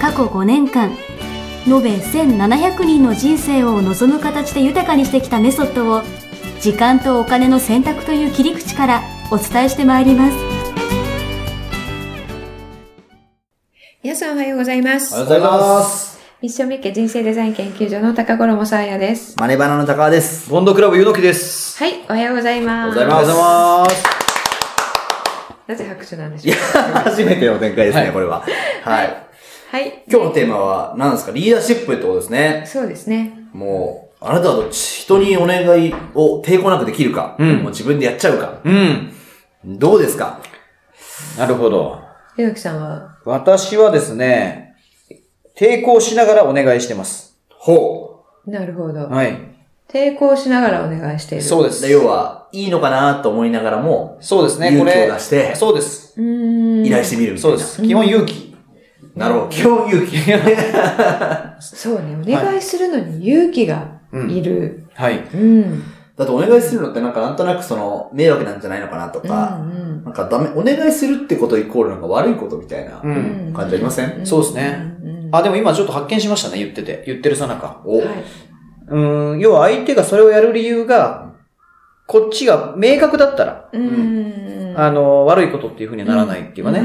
過去5年間延べ1700人の人生を望む形で豊かにしてきたメソッドを時間とお金の選択という切り口からお伝えしてまいります皆さんおはようございます。おはようございます。ミッションミッケ人生デザイン研究所の高頃もさあやです。マネバナの高川です。ボンドクラブゆのきです。はい、おはようございます。おはようございますなぜ拍手なんでしょうか？初めての展開ですね、はいこれは。はい。はい。今日のテーマは何ですか？リーダーシップってことですね。そうですね。もう、あなたはどっち？人にお願いを抵抗なくできるか、うんもう自分でやっちゃうか。うん。どうですか？なるほど。ゆのきさんは、私はですね、抵抗しながらお願いしてます。ほなるほど。はい。抵抗しながらお願いしている。そうで。う。で要は、いいのかなと思いながらも、そうですね、こ勇気れ。を出してそうです。うーん。依頼してみるみたいな。そうです。基本勇気。なるほど。基本勇気。そうね。お願いするのに勇気がいる。はい。うん。だってお願いするのってなんかなんとなくその、迷惑なんじゃないのかなとか、うんなんかダメ、お願いするってことイコールなんか悪いことみたいな。感じありません？うんそうですね。うんあ、でも今ちょっと発見しましたね、言ってて。言ってるさなか。お、はい。うん、要は相手がそれをやる理由が、こっちが明確だったら、うん。あの、悪いことっていう風にはならないっていうかね、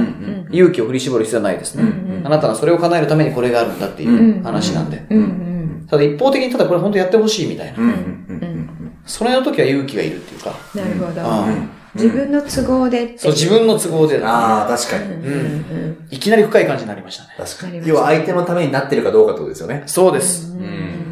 勇気を振り絞る必要はないですね。うん。あなたがそれを叶えるためにこれがあるんだっていう話なんで。ただ一方的にただこれ本当やってほしいみたいな。それの時は勇気がいるっていうか。なるほど。うん。自分の都合でそう、自分の都合でだ、ああ、確かに。うん。うん。いきなり深い感じになりましたね。確かに。要は相手のためになってるかどうかってことですよね。そうです。うん。うん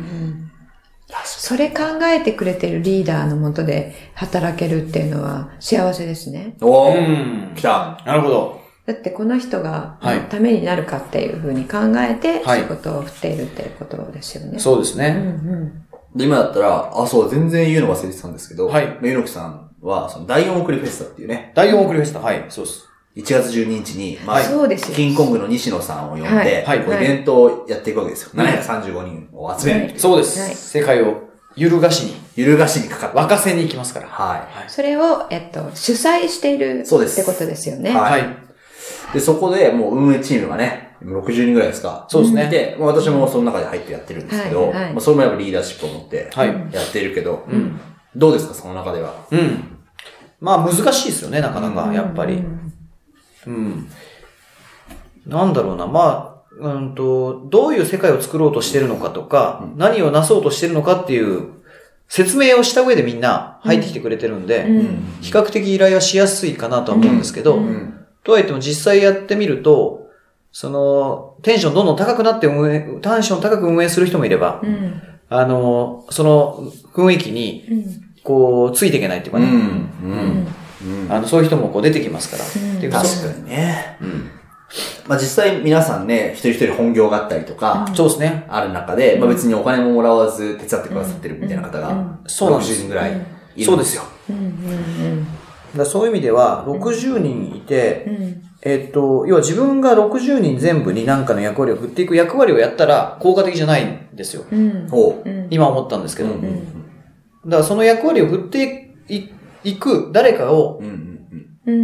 それ考えてくれてるリーダーのもとで働けるっていうのは幸せですね。おー、うん来た。なるほど。だってこの人がはいためになるかっていうふうに考えてはい仕事を振っているっていうことですよね。うんそうですね。うんで、今だったら、あ、そう、全然言うの忘れてたんですけど、はいゆのきさんは、その、第4送りフェスタっていうね、第4送りフェスタ。はい、そうです。1月12日に、まあ、はいそうですよ。キングコングの西野さんを呼んで、はいはいこうイベントをやっていくわけですよ。はい735人を集める。そうです。はい世界を揺るがしに、揺るがしにかかった。沸かせに行きますから。はそれを、えっと、主催しているそうですってことですよね。はいはい。い。で、そこでもう運営チームがね、60人ぐらいですか。そうですね。で、まあ私もその中で入ってやってるんですけど、はいはいまあそれもやっぱリーダーシップを持ってはい。やってるけど、うん。どうですか、その中では？うん。まあ難しいですよね、なかなか、やっぱり。うんうん。なんだろうな、まあ、うんと、どういう世界を作ろうとしてるのかとか、何をなそうとしてるのかっていう説明をした上でみんな入ってきてくれてるんで、うん比較的依頼はしやすいかなとは思うんですけど、うんうん。とはいっても実際やってみると、その、テンションどんどん高くなって運営、テンション高く運営する人もいれば、うんあの、その雰囲気に、うんこう、ついていけないっていうかね、うん。うん。うん。あの、そういう人もこう出てきますから。うん。っていうかそ確かにね。うん。まあ実際皆さんね、一人一人本業があったりとか、そうですね。ある中で、まあ別にお金ももらわず手伝ってくださってるみたいな方がうん、そうなん。です60人ぐらいいそうでするんですよ。うん。うん。だからそういう意味では、60人いて、うん。えっと、要は自分が60人全部に何かの役割を振っていく役割をやったら効果的じゃないんですよ。うん。今思ったんですけど。うんだうん。からその役割を振っていいく誰かを、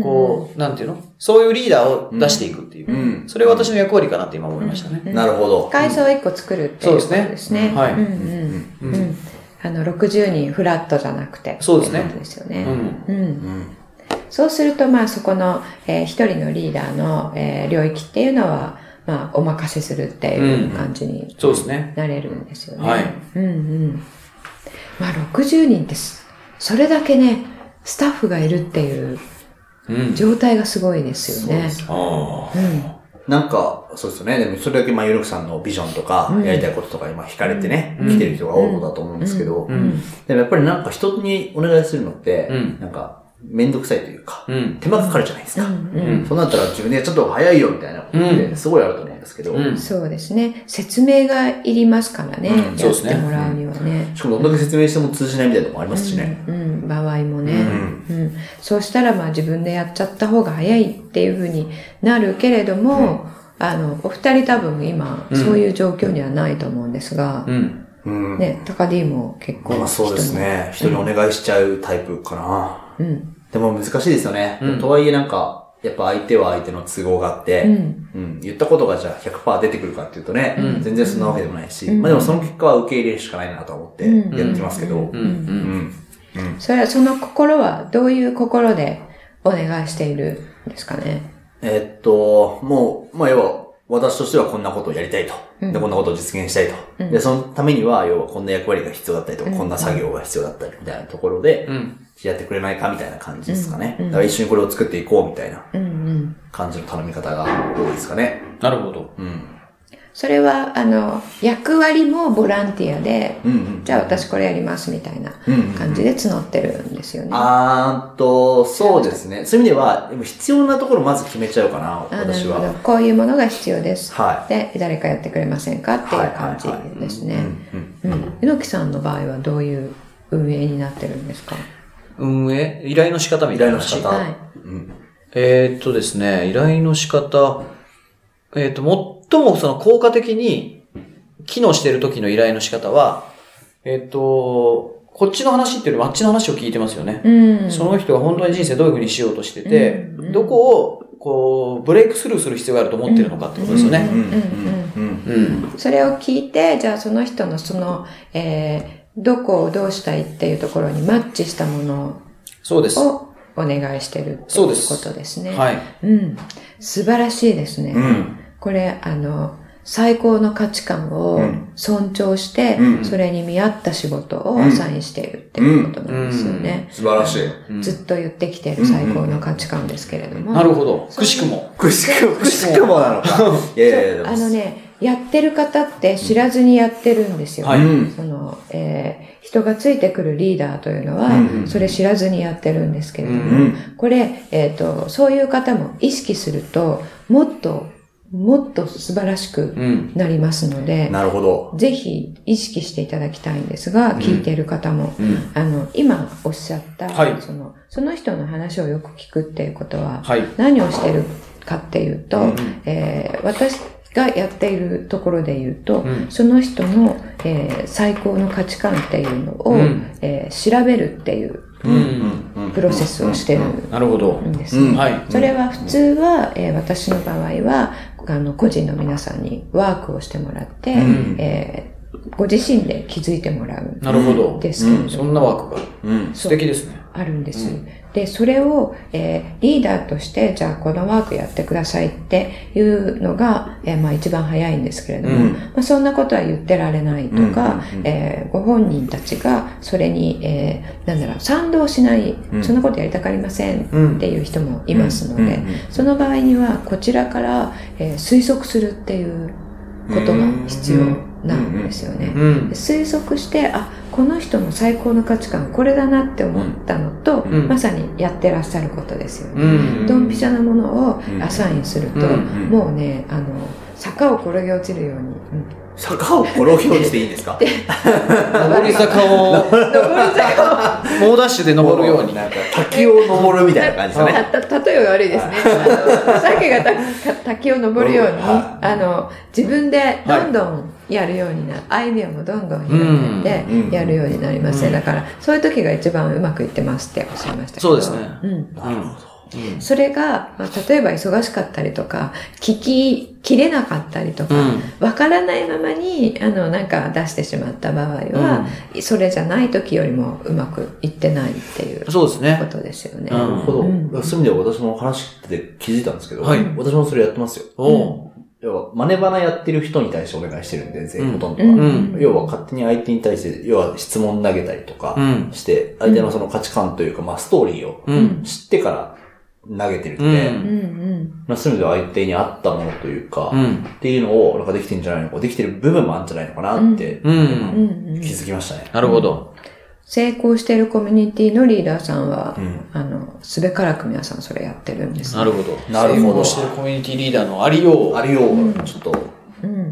こう、なんていうの？そういうリーダーを出していくっていう。それは私の役割かなって今思いましたね。なるほど。会社を一個作るっていうことですね。はいうんうんうん。あの、60人フラットじゃなくて。そうですねですよね。うん。うん。うん。そうすると、まあ、そこの、えー一人のリーダーの、えー領域っていうのは、まあ、お任せするっていう感じにそうですね。なれるんですよね。はいうんうん。まあ、60人です。それだけね、スタッフがいるっていううん。状態がすごいですよね。なんか、そうですよね。でも、それだけ、まあ、ゆるくさんのビジョンとかうん、やりたいこととかに、まあ、惹かれてね、うん来てる人が多いことだと思うんですけどう、ん。でもやっぱりなんか人にお願いするのってうん、なんか、めんどくさいというか、うん。手間かかるじゃないですか。うんうんそうなったら自分でやっちゃった方が早いよみたいなことってすごいあると思うんですけど、うんそうですね。説明がいりますからね。うんそうですねやってもらうにはね。しかもどんだけ説明しても通じないみたいなのもありますしね。うん、うん場合もね、ううんそうしたらまあ自分でやっちゃった方が早いっていうふうになるけれども、あの、お二人多分今、うんそういう状況にはないと思うんですが、うん。うん。ね、高 D も結構まあそうですね。人にお願いしちゃうタイプかな。うん。でも難しいですよね。うんとはいえなんか、やっぱ相手は相手の都合があって、うん。うん、言ったことがじゃあ100%出てくるかっていうとね、うん全然そんなわけでもないし、うんまあでもその結果は受け入れるしかないなと思ってうんやってますけど、う。うんん、それは、その心はどういう心でお願いしているんですかね？えっと、もう、まあ要は、私としてはこんなことをやりたいと。うんで、こんなことを実現したいと。うんで、そのためには、要はこんな役割が必要だったりとか、うんこんな作業が必要だったりみたいなところで、うん。やってくれないかみたいな感じですかね。だから一緒にこれを作っていこうみたいな。感じの頼み方が多いですかね。なるほど。うん。それは、あの、役割もボランティアで、うんうん。じゃあ私これやりますみたいなうんうん感じで募ってるんですよね。あーっと、そうですね。そういう意味では、でも必要なところまず決めちゃうかな、あなる私は。ほど。こういうものが必要です。はで、誰かやってくれませんかっていう感じですね。うんうん。猪木さんの場合はどういう運営になってるんですか？運営？依頼の仕方みたいな話。依頼の仕方はい。うんえーっとですね、依頼の仕方、えーっと、最もその効果的に機能している時の依頼の仕方は、えーっと、こっちの話っていうよりもあっちの話を聞いてますよね。うん。その人が本当に人生どういうふうにしようとしてて、うんどこを、こう、ブレイクスルーする必要があると思ってるのかってことですよね。それを聞いて、じゃあその人のその、えー、どこをどうしたいっていうところにマッチしたものそうです。をお願いしてるそうですことですね。はい。うん。素晴らしいですね。うんこれ、あの、最高の価値観をうん尊重して、うんそれに見合った仕事をアサインしているっていうことなんですよね。素晴らしい。うんずっと言ってきている最高の価値観ですけれども。なるほど。くしくも。くしくも、くしくもなのか。いやいやあのね、やってる方って知らずにやってるんですよ。はいうんその、えー人がついてくるリーダーというのは、うんそれ知らずにやってるんですけれども、うんこれ、えっ、と、そういう方も意識すると、もっと、もっと素晴らしくうん。なりますので、なるほど。ぜひ意識していただきたいんですが、聞いている方も、うん。あの、今おっしゃった、はいその、その人の話をよく聞くっていうことは、はい。何をしてるかっていうと、うんえー私がやっているところで言うと、うん。その人の、えー最高の価値観っていうのを、うん。えー調べるっていうプロセスをしてるなるほど。んです、うん。はい。それは普通は、えー私の場合は、あの、個人の皆さんにワークをしてもらって、ん。えーご自身で気づいてもらうなるほど。ん。ですけれども、そんなワークがうん。素敵ですね。あるんです。で、それを、えーリーダーとして、じゃあこのワークやってくださいっていうのが、えーまあ一番早いんですけれども、うんまあ、そんなことは言ってられないとか、うんうんうんえーご本人たちがそれに、えーなんだろう、賛同しない、うんそんなことやりたがりませんうんっていう人もいますので、その場合にはこちらから、えー推測するっていうことが必要なんですよね。うん。推測して、あ、この人の最高の価値観これだなって思ったのと、うん。まさにやってらっしゃることですよね。うん。ドンピシャなものをうんアサインすると、うん。もうね、あの、坂を転げ落ちるように、うん坂を転げ落ちていいんですか？上り坂を、猛ダッシュで登るように。なんか滝を登るみたいな感じですね。たた例えが悪いですね。鮭がた滝を登るように、はあの、自分でどんどんやるようになる。あいみょんもどんどん広げうんてやるようになりますね。だから、そういう時が一番うまくいってますっておっしゃいましたけど。そうですね。うん。なるほど。それが、まあ、例えば忙しかったりとか、聞ききれなかったりとか、わからないままに、あの、なんか出してしまった場合は、それじゃない時よりもうまくいってないっていうこそうですね。とですよね。うんなるほど。うんそういう意味では私も話して気づいたんですけど、はい私もそれやってますよ。おう要は、マネバナやってる人に対してお願いしてるんで、全員ほとんどは。うんうん要は、勝手に相手に対して、要は質問投げたりとかうんして、相手のその価値観というか、まあ、ストーリーをうん。知ってから投げてるんで、うんうんうん。まあ、そういう意味では相手に合ったものというか、うん。っていうのを、なんかできてんじゃないのか、できてる部分もあるんじゃないのかなって、気づきましたね。なるほど。成功しているコミュニティのリーダーさんは、うんあの、すべからく皆さんそれやってるんです、なるほど。なるほど成功してるコミュニティリーダーのありよう。ありよう、ちょっと、うん。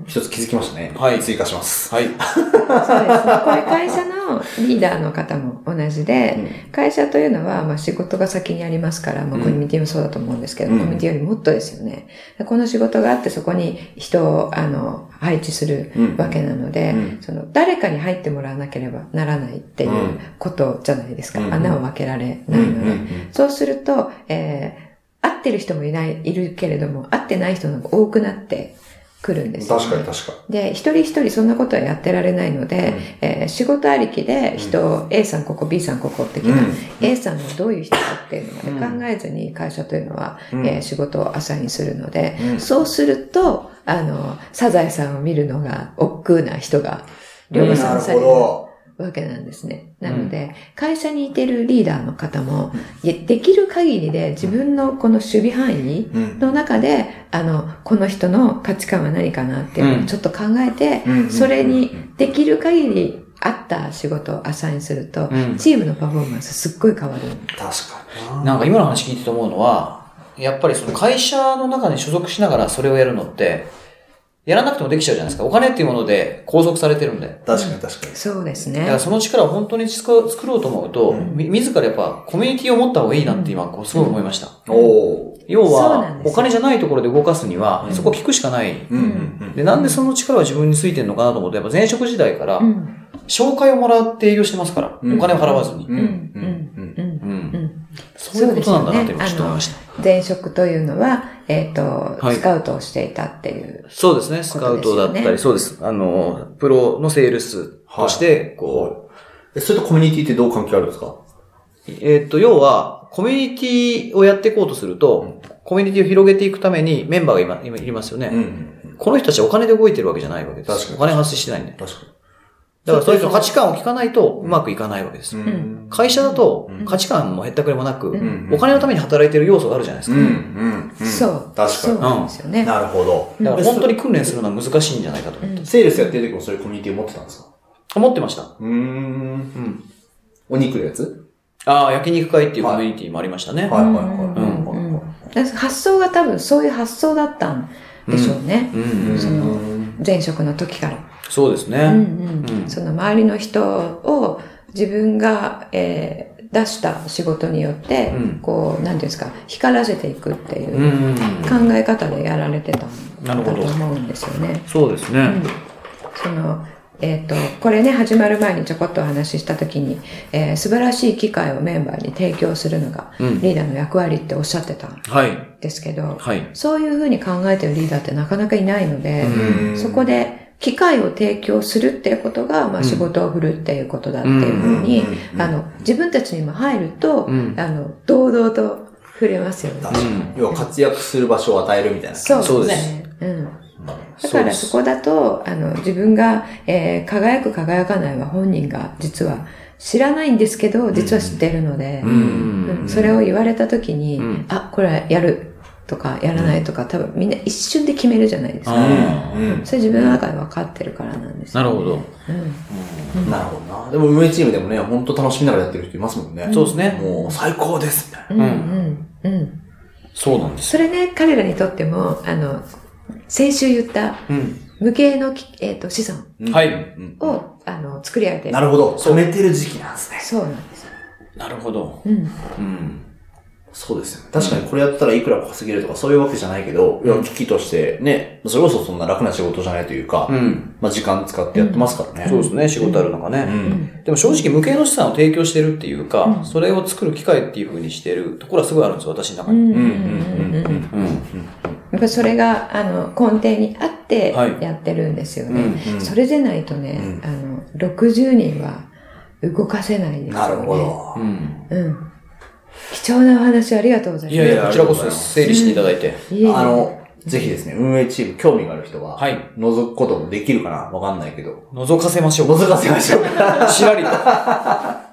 一つ気づきましたね。はい追加します。はい。そうですね。これ会社のリーダーの方も同じで、会社というのは、まあ仕事が先にありますから、まあうんコミュニティもそうだと思うんですけど、うんコミュニティよりもっとですよね。でこの仕事があってそこに人を、あの、配置するうんわけなので、うんその、誰かに入ってもらわなければならないっていううんことじゃないですか。うん穴を分けられうなんいので。うんそうすると、えー、会ってる人もいない、いるけれども、会ってない人の方が多くなってくるんですよ、ね。確かに確かで、一人一人そんなことはやってられないので、えー仕事ありきで人を、A さんここ、B さんここ的な、うん A さんがどういう人かっていうのまで考えずに会社というのは、うんえー仕事をアサインするので、うんそうすると、あの、サザエさんを見るのが億劫な人が量に。産される。ど。わけなんですね。なので、会社にいてるリーダーの方も、できる限りで自分のこの守備範囲うん。の中で、あの、この人の価値観は何かなっていうのをちょっと考えて、うんそれにできる限り合った仕事をアサインすると、うんチームのパフォーマンスすっごい変わる。確かになんか今の話聞いてて思うのは、やっぱりその会社の中に所属しながらそれをやるのって、やらなくてもできちゃうじゃないですか。お金っていうもので拘束されてるんで。確かに確かに。そうですねだから。その力を本当に作作ろうと思うと、うんみ自らやっぱコミュニティを持った方がいいなって今、こうすごい思いました。おー。要そうん、ですよお金じゃないところで動かすには、うんそこを聞くしかない。うんうんで、なんでその力は自分についてるのかなと思って、やっぱ前職時代からう、ん。紹介をもらって営業してますから、うんお金を払わずに。うん。うん。うん。うん。うん。うんうん。そういうことなんだなって今ちょっと思いましあの前職というのは、えっ、と、はいスカウトをしていたっていう。た。そうですね、スカウトだったり、そうです。あの、プロのセールスとして、こえ、それとコミュニティってどう関係あるんですか？う、えっと、要は、コミュニティをやっていこうとすると、コミュニティを広げていくためにメンバーが今、今いりますよね。ん。この人たちはお金で動いてるわけじゃないわけです。確かにお金発生してないんで。確かだからそういう人の価値観を聞かないとうまくいかないわけです。に。ん会社だとうん価値観も減ったくれもなく、うんお金のために働いてる要素があるじゃないですか。うん。うん。うんそう。確そうかなんですよね。に。なるほど。だから本当に訓練するのは難しいんじゃないかと思って。セールスやってる時もそういうコミュニティを持ってたんですか？思ってました。うーん。うん。お肉のやつ？ああ、焼肉会っていうコミュニティもありましたね。はいはいはい。うんうんうんだから発想が多分そういう発想だったんでしょうね。うんうんその前職の時から。そうですね。うんうんうんその周りの人を自分が、えー出した仕事によって、うんこう、なんていうんですか、光らせていくっていううんうんうん考え方でやられてたんだとなるほど思うんですよね。そうですね。うんそのえっ、と、これね、始まる前にちょこっとお話ししたときに、えー素晴らしい機会をメンバーに提供するのが、うんリーダーの役割っておっしゃってたんはい。ですけど、はい。そういうふうに考えてるリーダーってなかなかいないので、うんそこで機会を提供するっていうことが、まあうん。仕事を振るっていうことだっていうふうにあの、自分たちにも入ると、うん。あの、堂々と触れますよね。確かに。要は活躍する場所を与えるみたいな。そうそうです。ね。うん。だからそこだと、あの、自分が、えー輝く輝かないは本人が実は知らないんですけど、実は知ってるので、それを言われた時に、うん。あ、これはやるとかやらないとか、多分みんな一瞬で決めるじゃないですか。あうん。それ自分の中で分かってるからなんですよ、なるほど。うん。なるほどな。でも運営チームでもね、本当楽しみながらやってる人いますもんね。そうですね。もう最高ですみたいな。うん、うん、うん。そうなんです。それね、彼らにとっても、あの、先週言ったうん。無形のき、えっ、と資産うんはいうんを、あの、作り上げてる。なるほど。染めてる時期なんですね。そうなんですよ。なるほど。うん。うん。そうですよね。確かにこれやったらいくら稼げるとかそういうわけじゃないけど、いや、危機としてね、それこそそんな楽な仕事じゃないというか、うん。まあ時間使ってやってますからね。そうですね、仕事あるのがうね。ん。でも正直無形の資産を提供してるっていうか、うんそれを作る機会っていう風にしてるところはすごいあるんですよ、私の中に。うん。うん。うん。うんうん。うん。やっぱりそれが、あの、根底にあってはいやってるんですようね。ん。うんそれでないとね、うんあの、60人は動かせないですよね。なるほど。うん。うん。貴重なお話ありがとうございます。いやいや、こちらこそ。整理していただいて。あの、ぜひですね、運営チーム興味がある人は、はい覗くこともできるかなわかんないけど、覗かせましょう。覗かせましょうか。しらりと。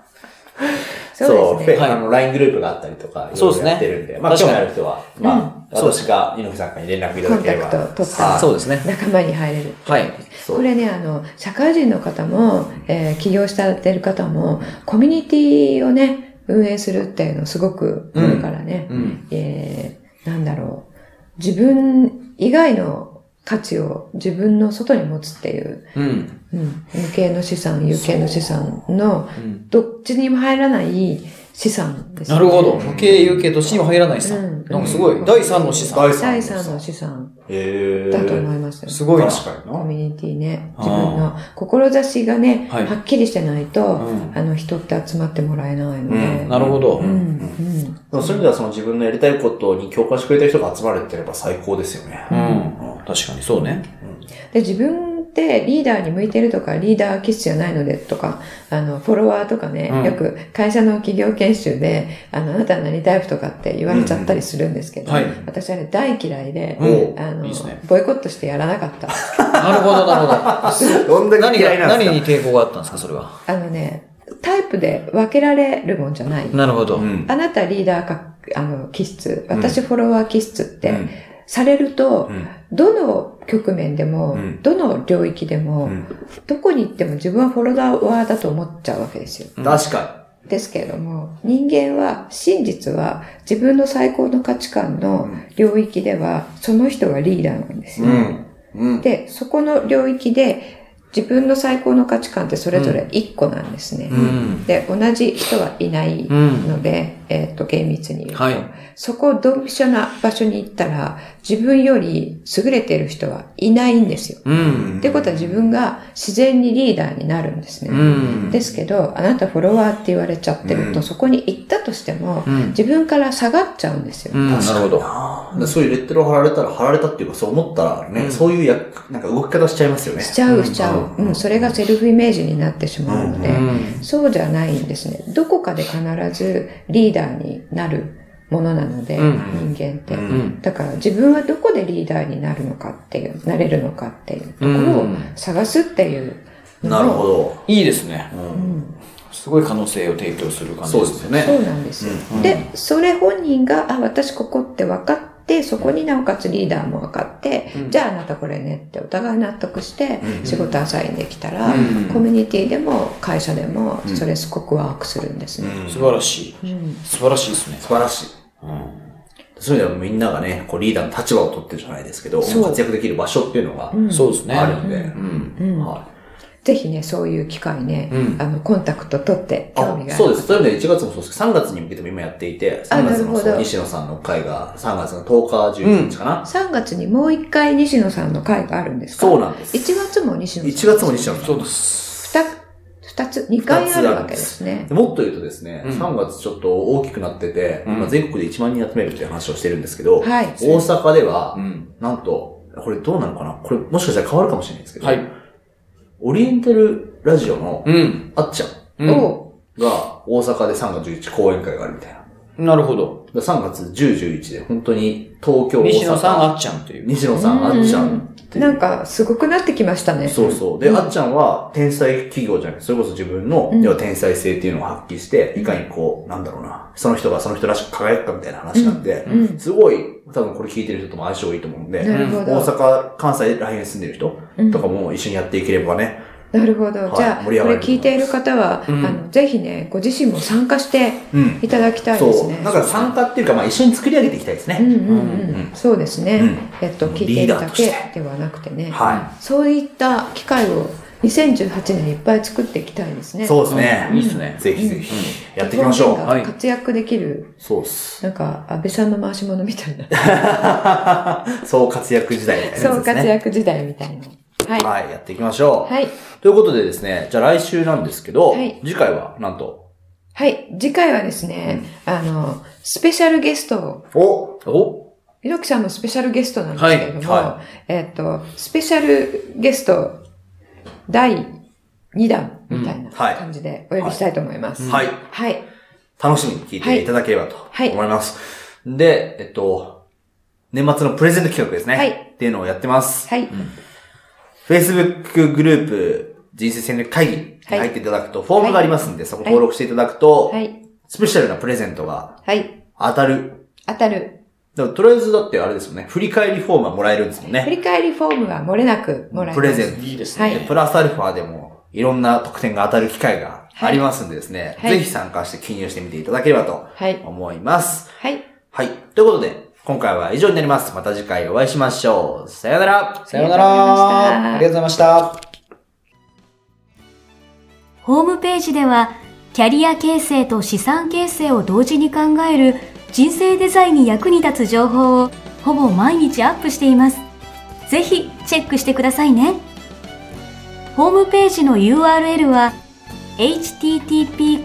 そうですね。あの、LINE グループがあったりとか、そうですねやってるんで、まあ、確かに興味ある人は、まあ、うん私私が猪木さんからに連絡いたコンタだければ。クトを取ったはいらそうですね。仲間に入れる。はい。これね、あの、社会人の方も、えー起業されてる方も、コミュニティをね、運営するっていうのすごく、これからね、うん。えーなんだろう、自分以外の価値を自分の外に持つっていう、うん。うん、無形の資産、有形の資産の、うん。どっちにも入らない資産です、なるほど。無形有形どっちにも入らない資産。うんなんかすごい。第三の資産。第第三の資産へーだと思いますよ。すごいな。確かにな。コミュニティね。自分の志がね、はっきりしてないと、うんあの人って集まってもらえないので。うんなるほどう。ん。そういう意味ではその自分のやりたいことに共感してくれた人が集まれてれば最高ですよね。うん。確かにそうね。で、自分ってリーダーに向いてるとか、リーダー気質じゃないのでとか、あの、フォロワーとかね、うんよく会社の企業研修で、あの、あなたは何タイプとかって言われちゃったりするんですけど、うんはい私はね、大嫌いで、うんあのいいねボイコットしてやらなかった。なるほど、なるほど。どんだけ何が、嫌いなんですか？何に抵抗があったんですか、それは？あのね、タイプで分けられるもんじゃない。なるほど。うんあなたリーダーか、あの、気質、私フォロワー気質って、うんされると、うんどの局面でも、うんどの領域でも、うんどこに行っても自分はフォロワーだと思っちゃうわけですよ。確かですけれども、人間は、真実は自分の最高の価値観の領域では、その人がリーダーなんですに。よ。ん。うん。で、そこの領域で、自分の最高の価値観ってそれぞれ1個なんですね。うん。で、同じ人はいないので、えっ、と、厳密に言うと。はい。そこ、ドンピシャな場所に行ったら、自分より優れている人はいないんですよ。うん。ってことは自分が自然にリーダーになるんですね。うん。ですけど、あなたフォロワーって言われちゃってると、うんそこに行ったとしても、うん自分から下がっちゃうんですよ。うん、なるほど。そういうレッテルを貼られたら、貼られたっていうか、そう思ったらね、うんそういうや、なんか動き方しちゃいますよね。しちゃう、しちゃう。うんうん、それがセルフイメージになってしまうので、うん。そうじゃないんですね。どこかで必ずリーダーになるものなので、うん人間って。だから自分はどこでリーダーになるのかっていう、なれるのかっていうところをうん探すっていうなるほど。いいですね。うんすごい可能性を提供する感じそうですよね。そうなんですよ。うんで、それ本人が、あ、私ここって分かって、そこになおかつリーダーも分かって、うんじゃああなたこれねってお互い納得してうん仕事アサインできたら、うんコミュニティでも会社でもうんそれすごくワークするんですね。うん素晴らしい。うん素晴らしいですね。素晴らしい。うん。そういう意味ではみんながね、こうリーダーの立場を取ってるじゃないですけど、活躍できる場所っていうのがうんそうですね。あるんで、うん。うんはいぜひね、そういう機会ね、うんあの、コンタクト取って興あ味がある。そうです。そういう意味で1月もそうですけど、3月に向けても今やっていて、あ3月の西野さんの会が3月の10日、11日かな？3月にもう一回西野さんの会があるんですか？そうなんです。1月も西野さん。1月も西野さん。そうです。二二つ、二回あるわけですね。でもっと言うとですね、うん3月ちょっと大きくなってて、うん今全国で1万人集めるっていう話をしてるんですけど、はい大阪ではう、ん。なんと、これどうなのかな？これもしかしたら変わるかもしれないですけど、はい。オリエンタルラジオのうん。あっちゃんが大阪で3月11日講演会があるみたいな。なるほど。で3月10、11で本当に東京、大阪。西野さん、あっちゃんっていう。西野さん、あっちゃんっていう。なんか、すごくなってきましたね。そうそう。で、うんあっちゃんは天才企業じゃなくて、それこそ自分の、うん要は天才性っていうのを発揮して、いかにこう、なんだろうな、その人がその人らしく輝くかみたいな話なんで、うん。すごい、多分これ聞いてる人とも相性いいと思うんで。大阪、関西らへんに住んでる人うんとかも一緒にやっていければね、なるほど。はいじゃあ、これ聞いている方は、うんあの、ぜひね、ご自身も参加してうん。いただきたい。ですね。だから参加っていうか、まあ一緒に作り上げていきたいですね。うんうんうん。うんそうですね。うんえっと、聞いているだけではなくてね。はそういった機会を2018年にいっぱい作っていきたいですい。ね。そうですね。いいっすね。ぜひぜひ、やっていきましょう。活躍できる、そうっす。なんか、安倍さんの回し物みたいな。そう活躍時代。そう活躍時代みたいな。はい。はい、やっていきましょう。はい。ということでですね、じゃあ来週なんですけど、はい次回はなんと、はい。次回はですね、あの、スペシャルゲストを、おお？ひろきさんのスペシャルゲストなんですけれども、はいはえっ、と、スペシャルゲスト第2弾みたいな感じでお呼びしたいと思います。はい。はい。楽しみに聞いていただければとはい思います。で、えっと、年末のプレゼント企画ですね。はいっていうのをやってます。はい。Facebook グループ人生戦略会議に入っていただくと、フォームがありますんで、そこはい登録していただくと、はい。スペシャルなプレゼントがはい。当たる当たる。だとりあえずだってあれですよね、振り返りフォームはもらえるんですもんね。振り返りフォームは漏れなくもらえます。プレゼント。いいですねでプラスアルファでも、いろんな特典が当たる機会がありますんでですね、はいぜひ参加して記入してみていただければとはい。思います。はい。はい。ということで、今回は以上になります。また次回お会いしましょう。さようなら。さようなら。ありがとうございました。ホームページでは、キャリア形成と資産形成を同時に考える人生デザインに役に立つ情報をほぼ毎日アップしています。ぜひチェックしてくださいね。ホームページの URL は http